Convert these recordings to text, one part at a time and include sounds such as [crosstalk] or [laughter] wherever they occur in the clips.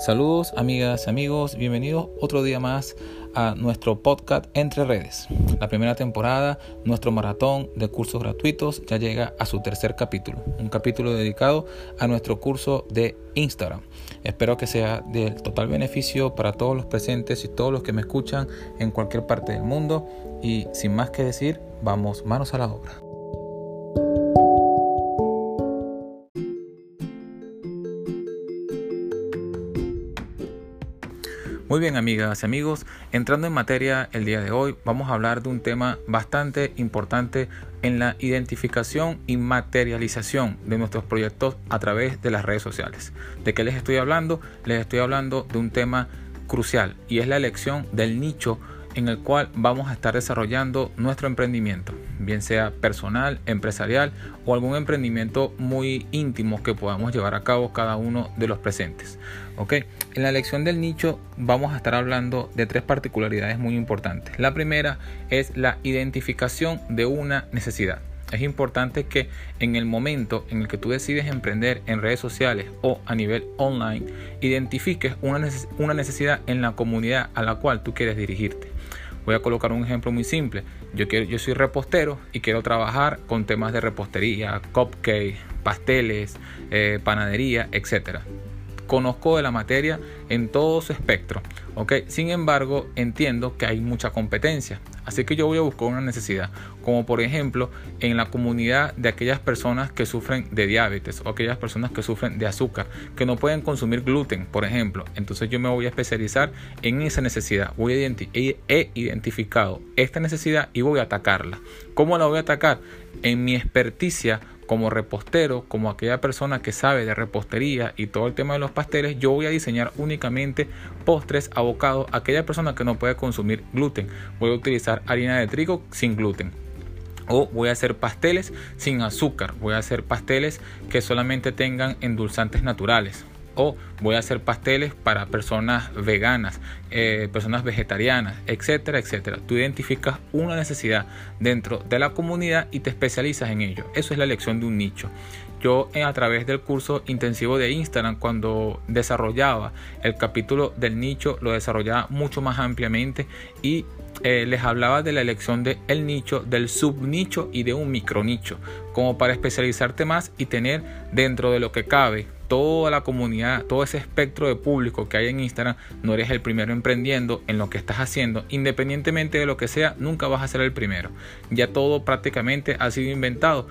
Saludos amigas, amigos, bienvenidos otro día más a nuestro podcast Entre Redes. La primera temporada, nuestro maratón de cursos gratuitos ya llega a su tercer capítulo, un capítulo dedicado a nuestro curso de Instagram. Espero que sea de total beneficio para todos los presentes y todos los que me escuchan en cualquier parte del mundo y sin más que decir, vamos manos a la obra. Muy bien amigas y amigos, entrando en materia el día de hoy vamos a hablar de un tema bastante importante en la identificación y materialización de nuestros proyectos a través de las redes sociales. ¿De qué les estoy hablando? Les estoy hablando de un tema crucial y es la elección del nicho en el cual vamos a estar desarrollando nuestro emprendimiento, bien sea personal, empresarial o algún emprendimiento muy íntimo que podamos llevar a cabo cada uno de los presentes. ¿ok? En la elección del nicho vamos a estar hablando de tres particularidades muy importantes. La primera es la identificación de una necesidad. Es importante que en el momento en el que tú decides emprender en redes sociales o a nivel online, identifiques una necesidad en la comunidad a la cual tú quieres dirigirte. Voy a colocar un ejemplo muy simple. Yo, quiero, yo soy repostero y quiero trabajar con temas de repostería, cupcakes, pasteles, eh, panadería, etc. Conozco de la materia en todo su espectro. ¿ok? Sin embargo, entiendo que hay mucha competencia. Así que yo voy a buscar una necesidad, como por ejemplo en la comunidad de aquellas personas que sufren de diabetes o aquellas personas que sufren de azúcar, que no pueden consumir gluten, por ejemplo. Entonces yo me voy a especializar en esa necesidad. Voy a he identificado esta necesidad y voy a atacarla. ¿Cómo la voy a atacar? En mi experticia como repostero, como aquella persona que sabe de repostería y todo el tema de los pasteles, yo voy a diseñar únicamente postres abocados aquella persona que no puede consumir gluten. Voy a utilizar harina de trigo sin gluten. O voy a hacer pasteles sin azúcar. Voy a hacer pasteles que solamente tengan endulzantes naturales voy a hacer pasteles para personas veganas, eh, personas vegetarianas, etcétera, etcétera. Tú identificas una necesidad dentro de la comunidad y te especializas en ello. Eso es la elección de un nicho. Yo eh, a través del curso intensivo de Instagram, cuando desarrollaba el capítulo del nicho, lo desarrollaba mucho más ampliamente y eh, les hablaba de la elección del el nicho, del subnicho y de un micronicho, como para especializarte más y tener dentro de lo que cabe toda la comunidad, todo ese espectro de público que hay en Instagram, no eres el primero emprendiendo en lo que estás haciendo, independientemente de lo que sea, nunca vas a ser el primero. Ya todo prácticamente ha sido inventado.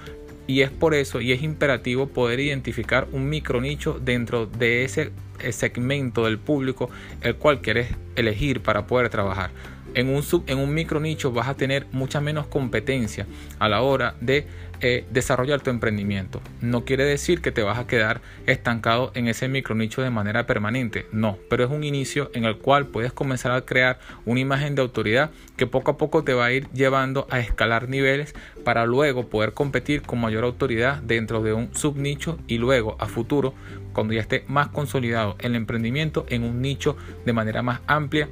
Y es por eso y es imperativo poder identificar un micro nicho dentro de ese segmento del público el cual quieres elegir para poder trabajar. En un, sub, en un micro nicho vas a tener mucha menos competencia a la hora de eh, desarrollar tu emprendimiento. No quiere decir que te vas a quedar estancado en ese micro nicho de manera permanente, no, pero es un inicio en el cual puedes comenzar a crear una imagen de autoridad que poco a poco te va a ir llevando a escalar niveles para luego poder competir con mayor autoridad dentro de un subnicho y luego a futuro, cuando ya esté más consolidado el emprendimiento en un nicho de manera más amplia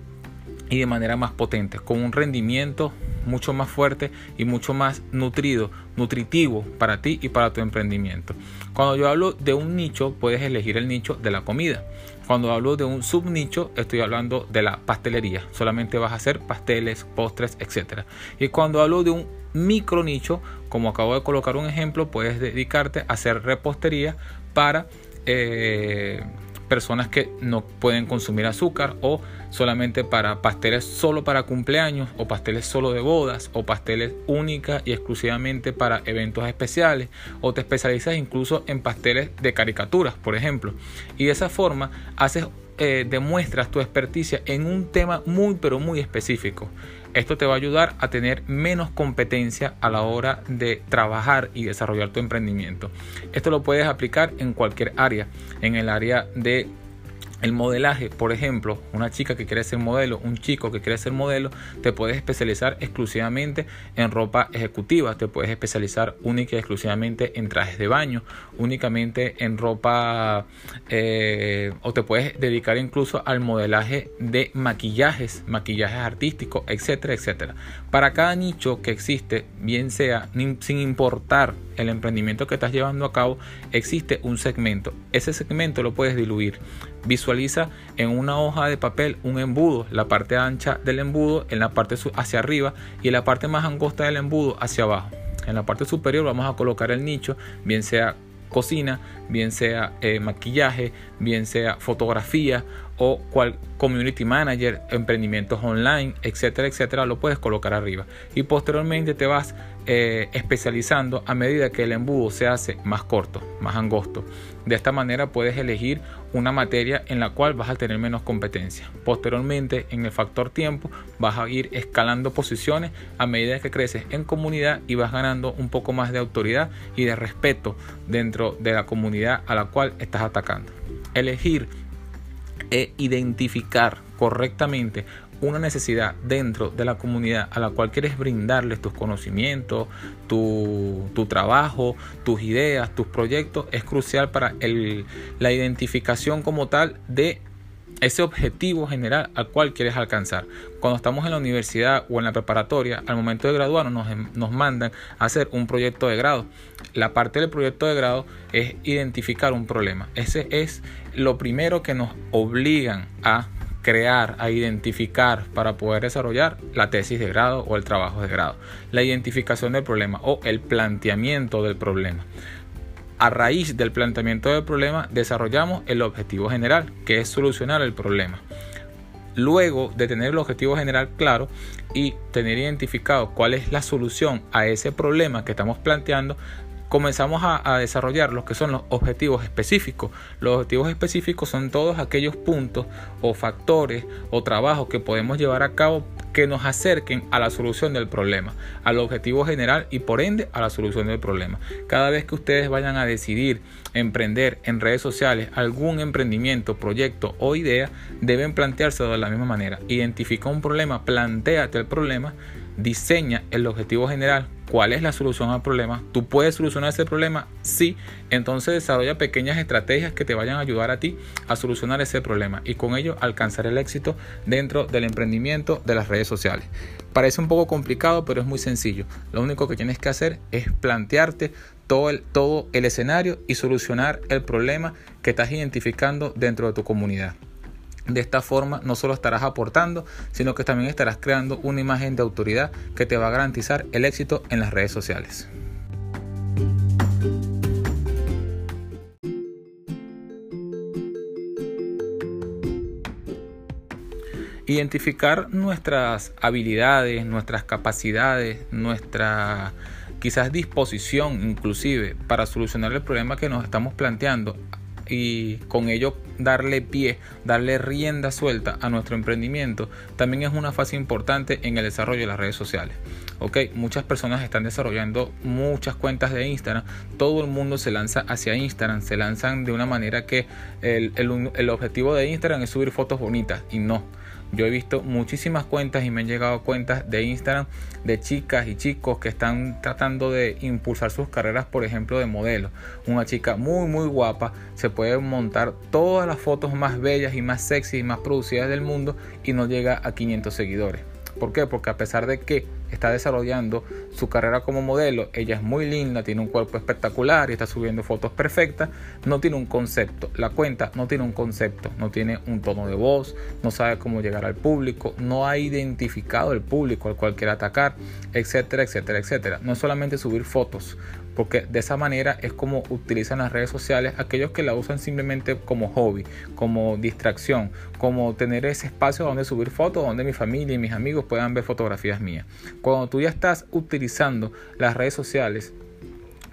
y de manera más potente, con un rendimiento mucho más fuerte y mucho más nutrido, nutritivo para ti y para tu emprendimiento. Cuando yo hablo de un nicho, puedes elegir el nicho de la comida. Cuando hablo de un subnicho, estoy hablando de la pastelería. Solamente vas a hacer pasteles, postres, etc. Y cuando hablo de un micro nicho, como acabo de colocar un ejemplo, puedes dedicarte a hacer repostería para eh, personas que no pueden consumir azúcar o solamente para pasteles solo para cumpleaños o pasteles solo de bodas o pasteles únicas y exclusivamente para eventos especiales o te especializas incluso en pasteles de caricaturas, por ejemplo. Y de esa forma haces eh, demuestras tu experticia en un tema muy pero muy específico. Esto te va a ayudar a tener menos competencia a la hora de trabajar y desarrollar tu emprendimiento. Esto lo puedes aplicar en cualquier área, en el área de el modelaje, por ejemplo, una chica que quiere ser modelo, un chico que quiere ser modelo, te puedes especializar exclusivamente en ropa ejecutiva, te puedes especializar única y exclusivamente en trajes de baño, únicamente en ropa eh, o te puedes dedicar incluso al modelaje de maquillajes, maquillajes artísticos, etcétera, etcétera. Para cada nicho que existe, bien sea sin importar el emprendimiento que estás llevando a cabo, existe un segmento. Ese segmento lo puedes diluir Visualiza en una hoja de papel un embudo, la parte ancha del embudo en la parte hacia arriba y la parte más angosta del embudo hacia abajo. En la parte superior vamos a colocar el nicho, bien sea cocina, bien sea eh, maquillaje, bien sea fotografía o cual community manager, emprendimientos online, etcétera, etcétera, lo puedes colocar arriba. Y posteriormente te vas eh, especializando a medida que el embudo se hace más corto, más angosto. De esta manera puedes elegir una materia en la cual vas a tener menos competencia. Posteriormente, en el factor tiempo, vas a ir escalando posiciones a medida que creces en comunidad y vas ganando un poco más de autoridad y de respeto dentro de la comunidad a la cual estás atacando. Elegir e identificar correctamente una necesidad dentro de la comunidad a la cual quieres brindarles tus conocimientos, tu, trabajo, tus ideas, tus proyectos, es crucial para la identificación como tal de ese objetivo general al cual quieres alcanzar. Cuando estamos en la universidad o en la preparatoria, al momento de graduarnos nos, nos, mandan a hacer un proyecto de grado. La parte del proyecto de grado es identificar un problema. Ese es lo primero que nos obligan a crear, a identificar para poder desarrollar la tesis de grado o el trabajo de grado. La identificación del problema o el planteamiento del problema. A raíz del planteamiento del problema desarrollamos el objetivo general, que es solucionar el problema. Luego de tener el objetivo general claro y tener identificado cuál es la solución a ese problema que estamos planteando, comenzamos a, desarrollar lo que son los objetivos específicos. Los objetivos específicos son todos aquellos puntos o factores o trabajos que podemos llevar a cabo que nos acerquen a la solución del problema, al objetivo general y por ende a la solución del problema. Cada vez que ustedes vayan a decidir emprender en redes sociales algún emprendimiento, proyecto o idea, deben plantearse de la misma manera. Identifica un problema, planteate el problema, diseña el objetivo general, cuál es la solución al problema. ¿Tú puedes solucionar ese problema? Sí. Entonces desarrolla pequeñas estrategias que te vayan a ayudar a ti a solucionar ese problema y con ello alcanzar el éxito dentro del emprendimiento de las redes sociales. Parece un poco complicado, pero es muy sencillo. Lo único que tienes que hacer es plantearte todo el, todo el escenario y solucionar el problema que estás identificando dentro de tu comunidad. De esta forma no solo estarás aportando, sino que también estarás creando una imagen de autoridad que te va a garantizar el éxito en las redes sociales. Identificar nuestras habilidades, nuestras capacidades, nuestra quizás disposición inclusive para solucionar el problema que nos estamos planteando y con ello darle pie, darle rienda suelta a nuestro emprendimiento, también es una fase importante en el desarrollo de las redes sociales. Ok, muchas personas están desarrollando muchas cuentas de Instagram, todo el mundo se lanza hacia Instagram, se lanzan de una manera que el, el objetivo de Instagram es subir fotos bonitas y no yo he visto muchísimas cuentas y me han llegado cuentas de Instagram de chicas y chicos que están tratando de impulsar sus carreras, por ejemplo, de modelo. Una chica muy, muy guapa se puede montar todas las fotos más bellas y más sexy y más producidas del mundo y no llega a 500 seguidores. ¿Por qué? Porque a pesar de que está desarrollando su carrera como modelo, ella es muy linda, tiene un cuerpo espectacular y está subiendo fotos perfectas, no tiene un concepto. La cuenta no tiene un concepto, no tiene un tono de voz, no sabe cómo llegar al público, no ha identificado el público al cual quiere atacar, etcétera, etcétera, etcétera. No es solamente subir fotos, porque de esa manera es como utilizan las redes sociales aquellos que la usan simplemente como hobby, como distracción, como tener ese espacio donde subir fotos, donde mi familia y mis amigos puedan ver fotografías mías. Cuando tú ya estás utilizando las redes sociales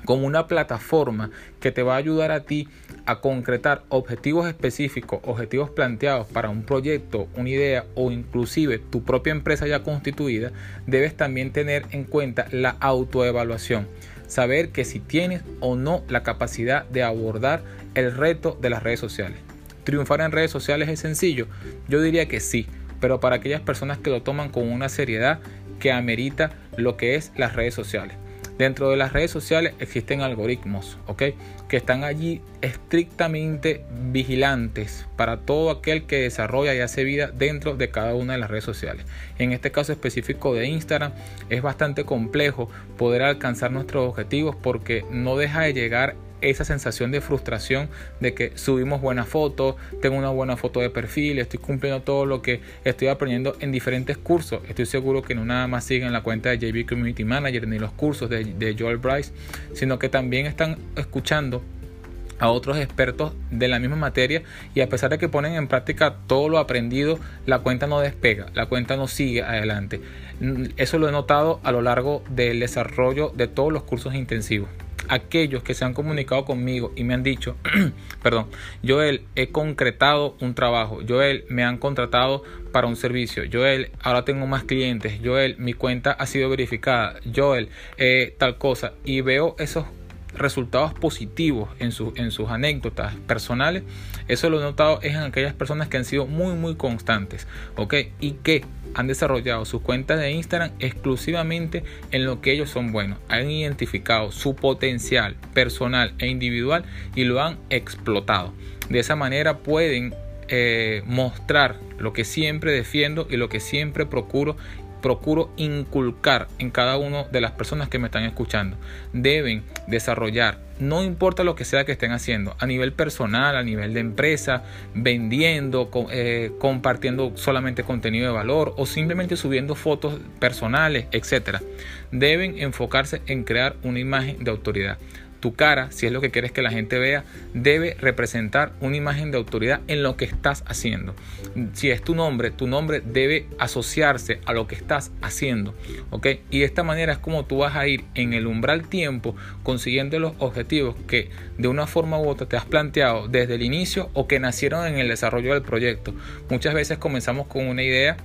como una plataforma que te va a ayudar a ti a concretar objetivos específicos, objetivos planteados para un proyecto, una idea o inclusive tu propia empresa ya constituida, debes también tener en cuenta la autoevaluación saber que si tienes o no la capacidad de abordar el reto de las redes sociales. ¿Triunfar en redes sociales es sencillo? Yo diría que sí, pero para aquellas personas que lo toman con una seriedad que amerita lo que es las redes sociales. Dentro de las redes sociales existen algoritmos, ¿ok? Que están allí estrictamente vigilantes para todo aquel que desarrolla y hace vida dentro de cada una de las redes sociales. En este caso específico de Instagram es bastante complejo poder alcanzar nuestros objetivos porque no deja de llegar esa sensación de frustración de que subimos buenas fotos, tengo una buena foto de perfil, estoy cumpliendo todo lo que estoy aprendiendo en diferentes cursos. Estoy seguro que no nada más siguen la cuenta de JB Community Manager ni los cursos de, de Joel Bryce, sino que también están escuchando a otros expertos de la misma materia y a pesar de que ponen en práctica todo lo aprendido, la cuenta no despega, la cuenta no sigue adelante. Eso lo he notado a lo largo del desarrollo de todos los cursos intensivos. Aquellos que se han comunicado conmigo y me han dicho, [clears throat] perdón, Joel, he concretado un trabajo, Joel, me han contratado para un servicio, Joel, ahora tengo más clientes, Joel, mi cuenta ha sido verificada, Joel, eh, tal cosa, y veo esos resultados positivos en, en sus anécdotas personales, eso lo he notado es en aquellas personas que han sido muy muy constantes, ¿ok? Y que han desarrollado sus cuentas de Instagram exclusivamente en lo que ellos son buenos, han identificado su potencial personal e individual y lo han explotado. De esa manera pueden eh, mostrar lo que siempre defiendo y lo que siempre procuro procuro inculcar en cada una de las personas que me están escuchando. Deben desarrollar, no importa lo que sea que estén haciendo, a nivel personal, a nivel de empresa, vendiendo, eh, compartiendo solamente contenido de valor o simplemente subiendo fotos personales, etc. Deben enfocarse en crear una imagen de autoridad tu cara, si es lo que quieres que la gente vea, debe representar una imagen de autoridad en lo que estás haciendo. Si es tu nombre, tu nombre debe asociarse a lo que estás haciendo. ¿ok? Y de esta manera es como tú vas a ir en el umbral tiempo consiguiendo los objetivos que de una forma u otra te has planteado desde el inicio o que nacieron en el desarrollo del proyecto. Muchas veces comenzamos con una idea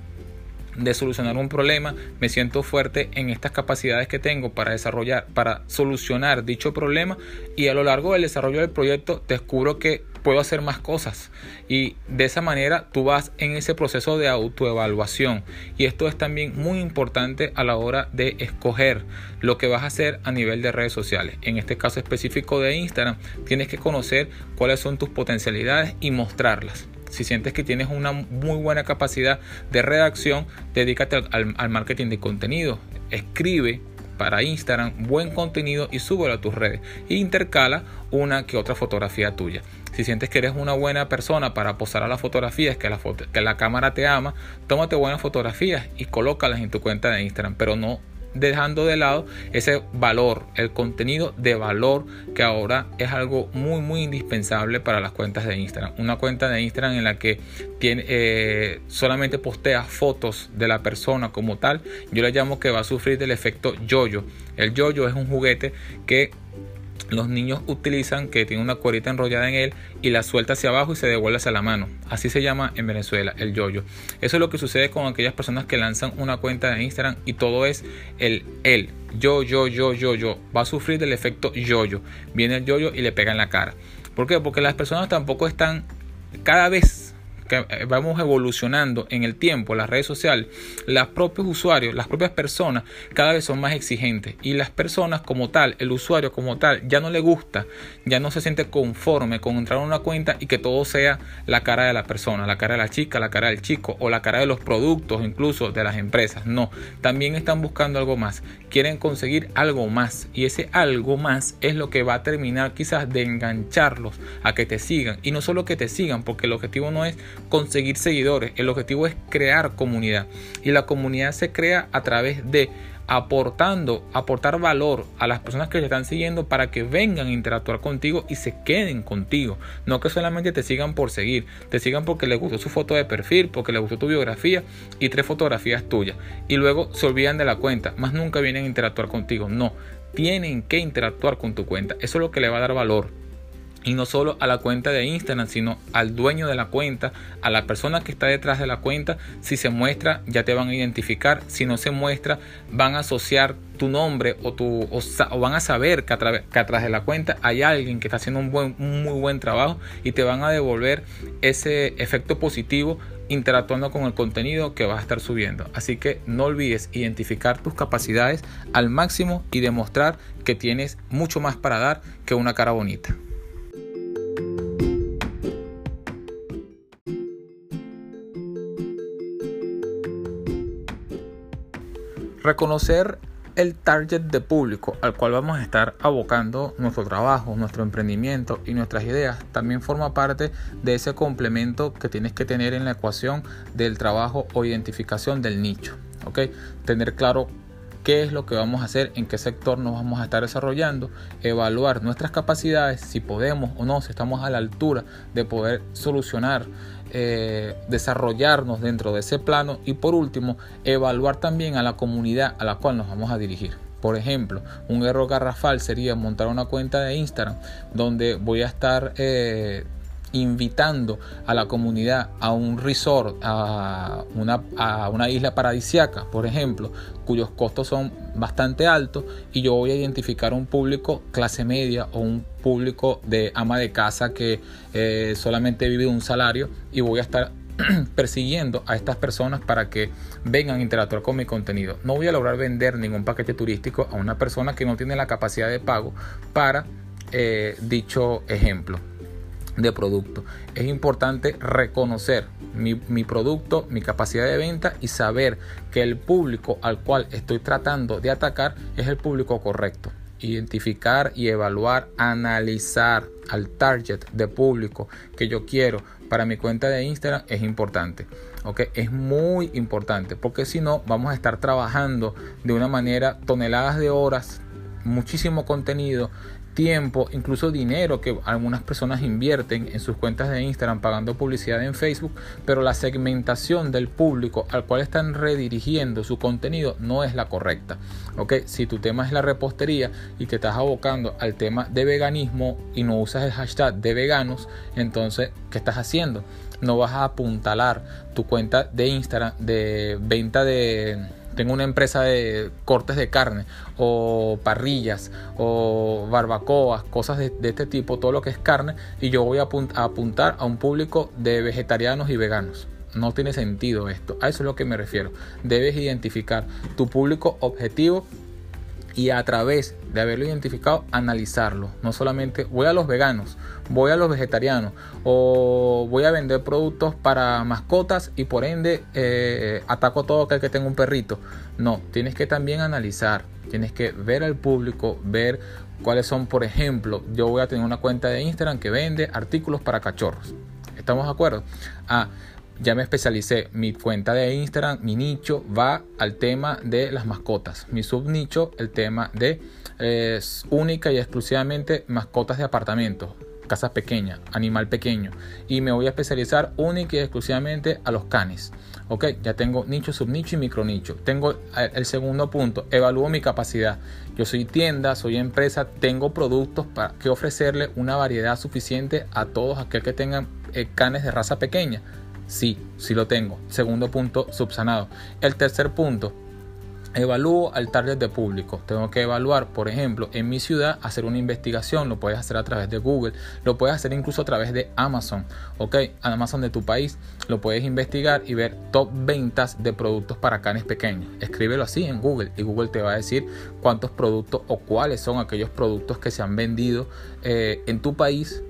de solucionar un problema, me siento fuerte en estas capacidades que tengo para desarrollar, para solucionar dicho problema y a lo largo del desarrollo del proyecto descubro que puedo hacer más cosas. Y de esa manera tú vas en ese proceso de autoevaluación. Y esto es también muy importante a la hora de escoger lo que vas a hacer a nivel de redes sociales. En este caso específico de Instagram tienes que conocer cuáles son tus potencialidades y mostrarlas si sientes que tienes una muy buena capacidad de redacción, dedícate al, marketing de contenido. Escribe para Instagram buen contenido y súbelo a tus redes. E intercala una que otra fotografía tuya. Si sientes que eres una buena persona para posar a las fotografías, que la, que la cámara te ama, tómate buenas fotografías y colócalas en tu cuenta de Instagram, pero no dejando de lado ese valor, el contenido de valor que ahora es algo muy muy indispensable para las cuentas de Instagram. Una cuenta de Instagram en la que tiene, eh, solamente postea fotos de la persona como tal, yo le llamo que va a sufrir del efecto yoyo. El yoyo es un juguete que los niños utilizan que tiene una cuerita enrollada en él y la suelta hacia abajo y se devuelve hacia la mano. Así se llama en Venezuela el yoyo. Eso es lo que sucede con aquellas personas que lanzan una cuenta de Instagram y todo es el él. Yo, yo, yo, yo, yo. Va a sufrir del efecto yoyo. Viene el yoyo y le pega en la cara. ¿Por qué? Porque las personas tampoco están cada vez eh, vamos evolucionando en el tiempo, las redes sociales, los propios usuarios, las propias personas cada vez son más exigentes y las personas como tal, el usuario como tal, ya no le gusta, ya no se siente conforme con entrar a una cuenta y que todo sea la cara de la persona, la cara de la chica, la cara del chico o la cara de los productos incluso de las empresas. No, también están buscando algo más, quieren conseguir algo más y ese algo más es lo que va a terminar quizás de engancharlos a que te sigan y no solo que te sigan porque el objetivo no es conseguir seguidores, el objetivo es crear comunidad. Y la comunidad se crea a través de aportando, aportar valor a las personas que te están siguiendo para que vengan a interactuar contigo y se queden contigo. No que solamente te sigan por seguir, te sigan porque les gustó su foto de perfil, porque les gustó tu biografía y tres fotografías tuyas. Y luego se olvidan de la cuenta, más nunca vienen a interactuar contigo. No, tienen que interactuar con tu cuenta. Eso es lo que le va a dar valor y no solo a la cuenta de Instagram, sino al dueño de la cuenta, a la persona que está detrás de la cuenta. Si se muestra, ya te van a identificar. Si no se muestra, van a asociar tu nombre o, tu, o, van a saber que, atrás de la cuenta hay alguien que está haciendo un, buen, muy buen trabajo y te van a devolver ese efecto positivo interactuando con el contenido que vas a estar subiendo. Así que no olvides identificar tus capacidades al máximo y demostrar que tienes mucho más para dar que una cara bonita. Reconocer el target de público al cual vamos a estar abocando nuestro trabajo, nuestro emprendimiento y nuestras ideas también forma parte de ese complemento que tienes que tener en la ecuación del trabajo o identificación del nicho. Tener claro qué es lo que vamos a hacer, en qué sector nos vamos a estar desarrollando, evaluar nuestras capacidades, si podemos o no, si estamos a la altura de poder solucionar, eh, desarrollarnos dentro de ese plano y por último, evaluar también a la comunidad a la cual nos vamos a dirigir. Por ejemplo, un error garrafal sería montar una cuenta de Instagram donde voy a estar eh, invitando a la comunidad a un resort, a una, a una isla paradisiaca, por ejemplo, cuyos costos son bastante altos y yo voy a identificar un público clase media o un público de ama de casa que eh, solamente vive un salario y voy a estar [clears throat] persiguiendo a estas personas para que vengan a interactuar con mi contenido. No voy a lograr vender ningún paquete turístico a una persona que no tiene la capacidad de pago para eh, dicho ejemplo de producto. Es importante reconocer mi, producto, mi capacidad de venta y saber que el público al cual estoy tratando de atacar es el público correcto. Identificar y evaluar, analizar al target de público que yo quiero para mi cuenta de Instagram es importante. ¿ok? Es muy importante porque si no vamos a estar trabajando de una manera toneladas de horas, muchísimo contenido tiempo, incluso dinero que algunas personas invierten en sus cuentas de Instagram pagando publicidad en Facebook, pero la segmentación del público al cual están redirigiendo su contenido no es la correcta. ¿ok? Si tu tema es la repostería y te estás abocando al tema de veganismo y no usas el hashtag de veganos, entonces, ¿qué estás haciendo? No vas a apuntalar tu cuenta de Instagram de venta de tengo una empresa de cortes de carne o parrillas o barbacoas, cosas de, este tipo, todo lo que es carne, y yo voy a, apuntar a un público de vegetarianos y veganos. No tiene sentido esto. A eso es lo que me refiero. Debes identificar tu público objetivo y a través de haberlo identificado analizarlo. No solamente voy a los veganos, voy a los vegetarianos o voy a vender productos para mascotas y por ende eh, ataco todo aquel que tenga un perrito. No, tienes que también analizar, tienes que ver al público, ver cuáles son, por ejemplo, yo voy a tener una cuenta de Instagram que vende artículos para cachorros. ¿Estamos de acuerdo? Ah, ya me especialicé. Mi cuenta de Instagram, mi nicho va al tema de las mascotas. Mi subnicho, el tema de es única y exclusivamente mascotas de apartamento, casa pequeña, animal pequeño. Y me voy a especializar única y exclusivamente a los canes. Ok, ya tengo nicho, subnicho y micronicho. Tengo eh, el segundo punto, evalúo mi capacidad. Yo soy tienda, soy empresa, tengo productos para que ofrecerle una variedad suficiente a todos aquel que tengan eh, canes de raza pequeña Sí, sí lo tengo. Segundo punto, subsanado. El tercer punto, Evalúo al target de público. Tengo que evaluar, por ejemplo, en mi ciudad, hacer una investigación. Lo puedes hacer a través de Google, lo puedes hacer incluso a través de Amazon. Ok, Amazon de tu país, lo puedes investigar y ver top ventas de productos para canes pequeños. Escríbelo así en Google y Google te va a decir cuántos productos o cuáles son aquellos productos que se han vendido eh, en tu país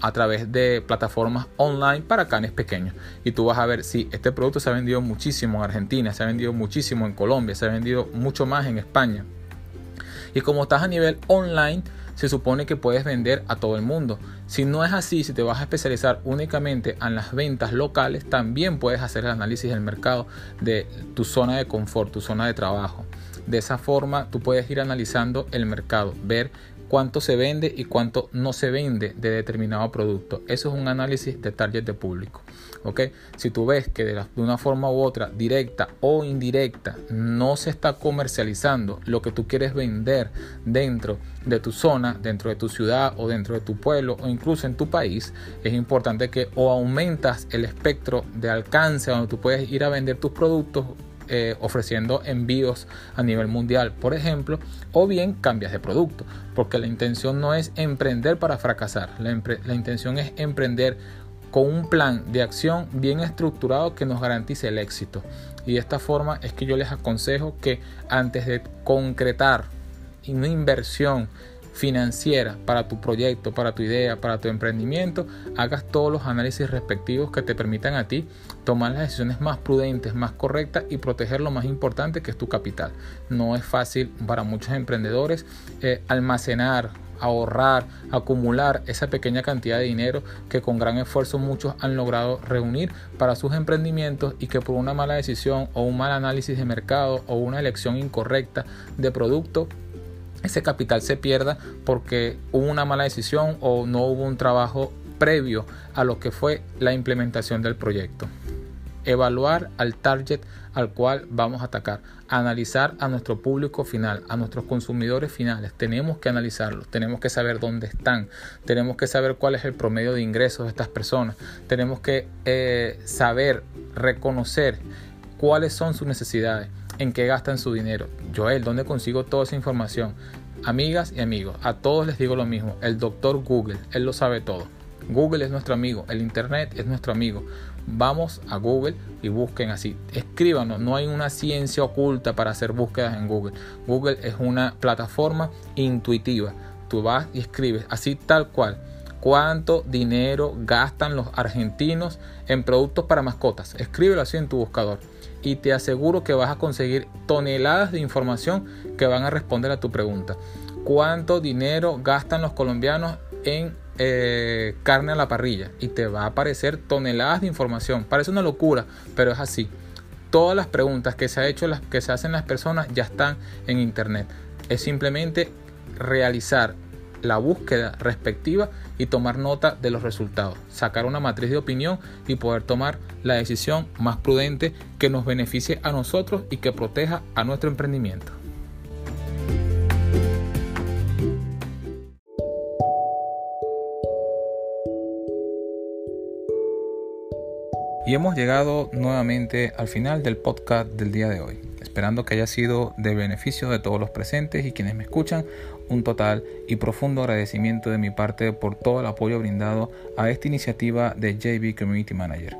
a través de plataformas online para canes pequeños. Y tú vas a ver si este producto se ha vendido muchísimo en Argentina, se ha vendido muchísimo en Colombia, se ha vendido mucho más en España. Y como estás a nivel online, se supone que puedes vender a todo el mundo. Si no es así, si te vas a especializar únicamente en las ventas locales, también puedes hacer el análisis del mercado de tu zona de confort, tu zona de trabajo. De esa forma, tú puedes ir analizando el mercado, ver cuánto se vende y cuánto no se vende de determinado producto. Eso es un análisis de target de público. ¿ok? Si tú ves que de, una forma u otra, directa o indirecta, no se está comercializando lo que tú quieres vender dentro de tu zona, dentro de tu ciudad o dentro de tu pueblo o incluso en tu país, es importante que o aumentas el espectro de alcance donde tú puedes ir a vender tus productos eh, ofreciendo envíos a nivel mundial, por ejemplo, o bien cambias de producto, porque la intención no es emprender para fracasar, la, la intención es emprender con un plan de acción bien estructurado que nos garantice el éxito. Y de esta forma es que yo les aconsejo que antes de concretar una inversión financiera para tu proyecto, para tu idea, para tu emprendimiento, hagas todos los análisis respectivos que te permitan a ti tomar las decisiones más prudentes, más correctas y proteger lo más importante que es tu capital. No es fácil para muchos emprendedores eh, almacenar ahorrar, acumular esa pequeña cantidad de dinero que con gran esfuerzo muchos han logrado reunir para sus emprendimientos y que por una mala decisión o un mal análisis de mercado o una elección incorrecta de producto ese capital se pierda porque hubo una mala decisión o no hubo un trabajo previo a lo que fue la implementación del proyecto evaluar al target al cual vamos a atacar, analizar a nuestro público final, a nuestros consumidores finales. Tenemos que analizarlos, tenemos que saber dónde están, tenemos que saber cuál es el promedio de ingresos de estas personas, tenemos que eh, saber, reconocer cuáles son sus necesidades, en qué gastan su dinero. Joel, ¿dónde consigo toda esa información? Amigas y amigos, a todos les digo lo mismo, el doctor Google, él lo sabe todo. Google es nuestro amigo, el Internet es nuestro amigo. Vamos a Google y busquen así. Escríbanos, no hay una ciencia oculta para hacer búsquedas en Google. Google es una plataforma intuitiva. Tú vas y escribes así tal cual. ¿Cuánto dinero gastan los argentinos en productos para mascotas? Escríbelo así en tu buscador y te aseguro que vas a conseguir toneladas de información que van a responder a tu pregunta. ¿Cuánto dinero gastan los colombianos en eh, carne a la parrilla y te va a aparecer toneladas de información. Parece una locura, pero es así. Todas las preguntas que se, hecho, las, que se hacen las personas ya están en internet. Es simplemente realizar la búsqueda respectiva y tomar nota de los resultados, sacar una matriz de opinión y poder tomar la decisión más prudente que nos beneficie a nosotros y que proteja a nuestro emprendimiento. Y hemos llegado nuevamente al final del podcast del día de hoy, esperando que haya sido de beneficio de todos los presentes y quienes me escuchan. Un total y profundo agradecimiento de mi parte por todo el apoyo brindado a esta iniciativa de JB Community Manager.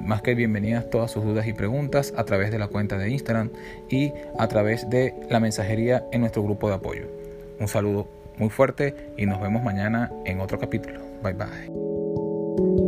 Más que bienvenidas todas sus dudas y preguntas a través de la cuenta de Instagram y a través de la mensajería en nuestro grupo de apoyo. Un saludo muy fuerte y nos vemos mañana en otro capítulo. Bye bye.